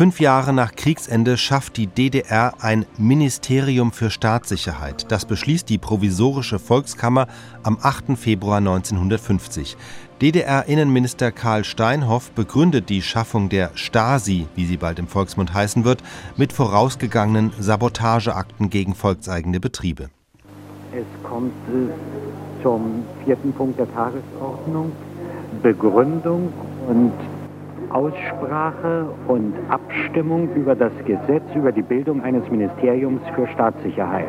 Fünf Jahre nach Kriegsende schafft die DDR ein Ministerium für Staatssicherheit. Das beschließt die Provisorische Volkskammer am 8. Februar 1950. DDR-Innenminister Karl Steinhoff begründet die Schaffung der Stasi, wie sie bald im Volksmund heißen wird, mit vorausgegangenen Sabotageakten gegen volkseigene Betriebe. Es kommt zum vierten Punkt der Tagesordnung. Begründung und Aussprache und Abstimmung über das Gesetz über die Bildung eines Ministeriums für Staatssicherheit.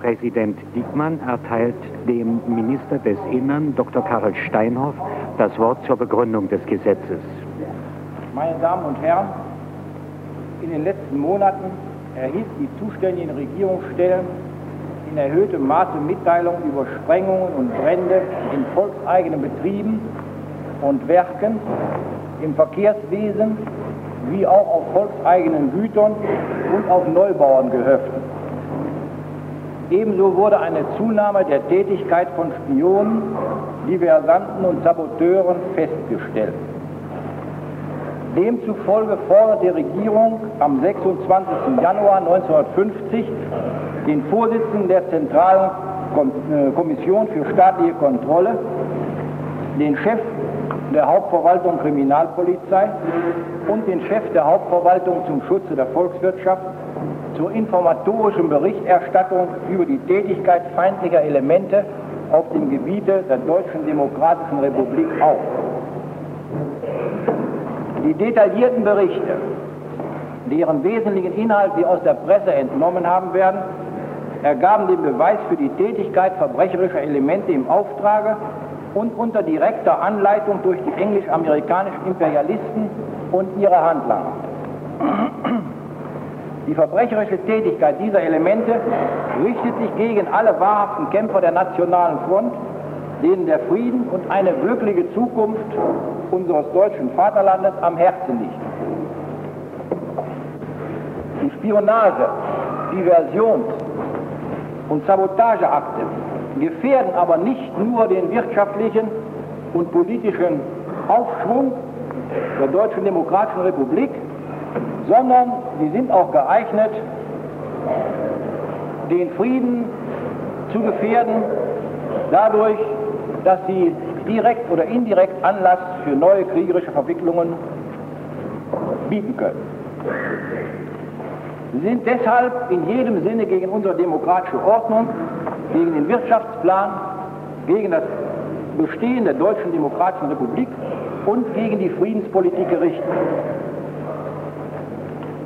Präsident Diekmann erteilt dem Minister des Innern, Dr. Karl Steinhoff, das Wort zur Begründung des Gesetzes. Meine Damen und Herren, in den letzten Monaten erhielt die zuständigen Regierungsstellen in erhöhtem Maße Mitteilungen über Sprengungen und Brände in volkseigenen Betrieben und Werken im Verkehrswesen wie auch auf volkseigenen Gütern und auf Neubauerngehöften. Ebenso wurde eine Zunahme der Tätigkeit von Spionen, Diversanten und Saboteuren festgestellt. Demzufolge fordert die Regierung am 26. Januar 1950 den Vorsitzenden der Zentralen äh, Kommission für staatliche Kontrolle, den Chef der Hauptverwaltung Kriminalpolizei und den Chef der Hauptverwaltung zum Schutze der Volkswirtschaft zur informatorischen Berichterstattung über die Tätigkeit feindlicher Elemente auf dem Gebiete der Deutschen Demokratischen Republik auf. Die detaillierten Berichte, deren wesentlichen Inhalt wir aus der Presse entnommen haben werden, ergaben den Beweis für die Tätigkeit verbrecherischer Elemente im Auftrage und unter direkter Anleitung durch die englisch-amerikanischen Imperialisten und ihre Handlanger. Die verbrecherische Tätigkeit dieser Elemente richtet sich gegen alle wahrhaften Kämpfer der Nationalen Front, denen der Frieden und eine wirkliche Zukunft unseres deutschen Vaterlandes am Herzen liegt. Die Spionage, Diversions- und Sabotageakte gefährden aber nicht nur den wirtschaftlichen und politischen Aufschwung der Deutschen Demokratischen Republik, sondern sie sind auch geeignet, den Frieden zu gefährden, dadurch, dass sie direkt oder indirekt Anlass für neue kriegerische Verwicklungen bieten können. Sie sind deshalb in jedem Sinne gegen unsere demokratische Ordnung gegen den Wirtschaftsplan, gegen das Bestehen der Deutschen Demokratischen Republik und gegen die Friedenspolitik gerichtet.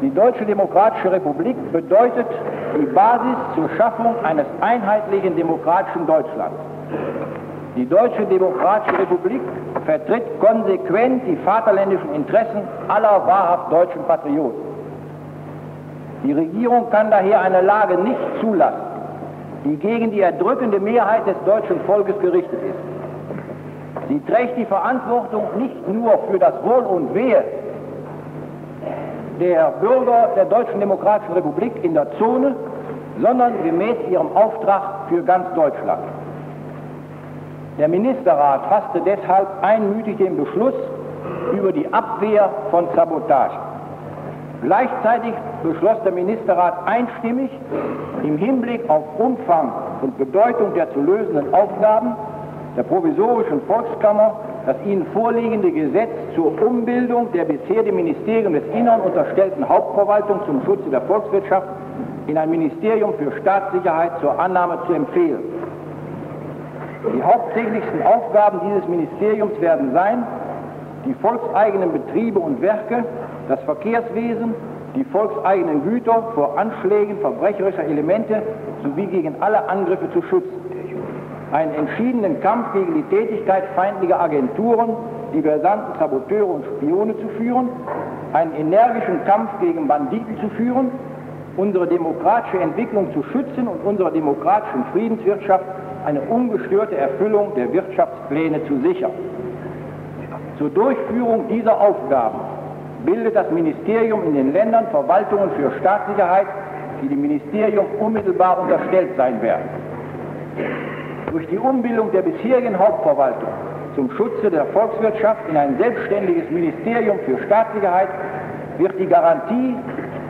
Die Deutsche Demokratische Republik bedeutet die Basis zur Schaffung eines einheitlichen demokratischen Deutschlands. Die Deutsche Demokratische Republik vertritt konsequent die vaterländischen Interessen aller wahrhaft deutschen Patrioten. Die Regierung kann daher eine Lage nicht zulassen, die gegen die erdrückende Mehrheit des deutschen Volkes gerichtet ist. Sie trägt die Verantwortung nicht nur für das Wohl und Wehe der Bürger der Deutschen Demokratischen Republik in der Zone, sondern gemäß ihrem Auftrag für ganz Deutschland. Der Ministerrat fasste deshalb einmütig den Beschluss über die Abwehr von Sabotage. Gleichzeitig beschloss der Ministerrat einstimmig im Hinblick auf Umfang und Bedeutung der zu lösenden Aufgaben der provisorischen Volkskammer das Ihnen vorliegende Gesetz zur Umbildung der bisher dem Ministerium des Innern unterstellten Hauptverwaltung zum Schutze der Volkswirtschaft in ein Ministerium für Staatssicherheit zur Annahme zu empfehlen. Die hauptsächlichsten Aufgaben dieses Ministeriums werden sein, die volkseigenen Betriebe und Werke das Verkehrswesen, die volkseigenen Güter vor Anschlägen verbrecherischer Elemente sowie gegen alle Angriffe zu schützen. Einen entschiedenen Kampf gegen die Tätigkeit feindlicher Agenturen, Diversanten, Saboteure und Spione zu führen, einen energischen Kampf gegen Banditen zu führen, unsere demokratische Entwicklung zu schützen und unserer demokratischen Friedenswirtschaft eine ungestörte Erfüllung der Wirtschaftspläne zu sichern. Zur Durchführung dieser Aufgaben bildet das Ministerium in den Ländern Verwaltungen für Staatssicherheit, die dem Ministerium unmittelbar unterstellt sein werden. Durch die Umbildung der bisherigen Hauptverwaltung zum Schutze der Volkswirtschaft in ein selbstständiges Ministerium für Staatssicherheit wird die Garantie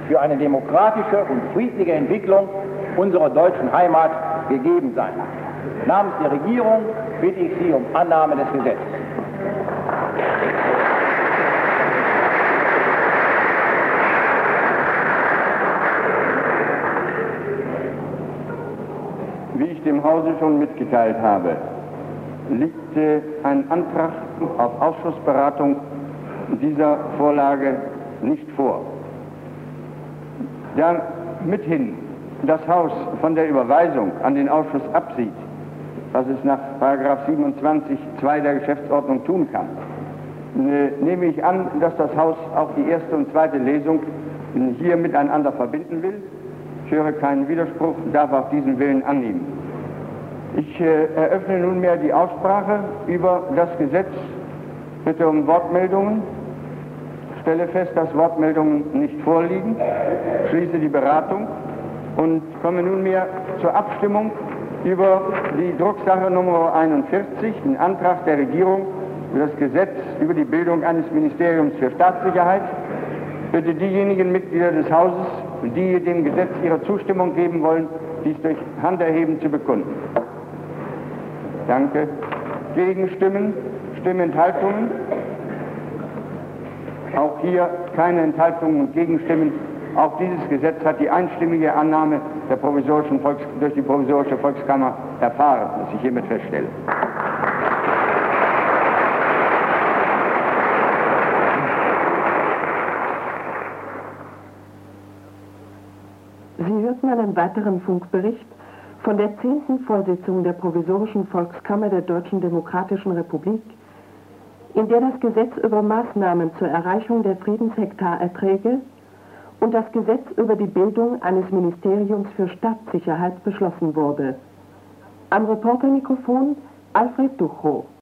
für eine demokratische und friedliche Entwicklung unserer deutschen Heimat gegeben sein. Namens der Regierung bitte ich Sie um Annahme des Gesetzes. Wie ich dem Hause schon mitgeteilt habe, liegt ein Antrag auf Ausschussberatung dieser Vorlage nicht vor. Da mithin das Haus von der Überweisung an den Ausschuss absieht, was es nach 27 2 der Geschäftsordnung tun kann, äh, nehme ich an, dass das Haus auch die erste und zweite Lesung hier miteinander verbinden will. Ich höre keinen Widerspruch, darf auch diesen Willen annehmen. Ich äh, eröffne nunmehr die Aussprache über das Gesetz. Bitte um Wortmeldungen. Stelle fest, dass Wortmeldungen nicht vorliegen. Schließe die Beratung und komme nunmehr zur Abstimmung über die Drucksache Nummer 41, den Antrag der Regierung für das Gesetz über die Bildung eines Ministeriums für Staatssicherheit. Bitte diejenigen Mitglieder des Hauses, die dem Gesetz ihre Zustimmung geben wollen, dies durch Handerheben zu bekunden. Danke. Gegenstimmen, Stimmenthaltungen. Auch hier keine Enthaltungen und Gegenstimmen. Auch dieses Gesetz hat die einstimmige Annahme provisorischen Volks durch die provisorische Volkskammer erfahren, was ich hiermit feststelle. Sie hörten einen weiteren Funkbericht von der 10. Vorsitzung der Provisorischen Volkskammer der Deutschen Demokratischen Republik, in der das Gesetz über Maßnahmen zur Erreichung der Friedenshektarerträge und das Gesetz über die Bildung eines Ministeriums für Staatssicherheit beschlossen wurde. Am Reportermikrofon Alfred Duchow.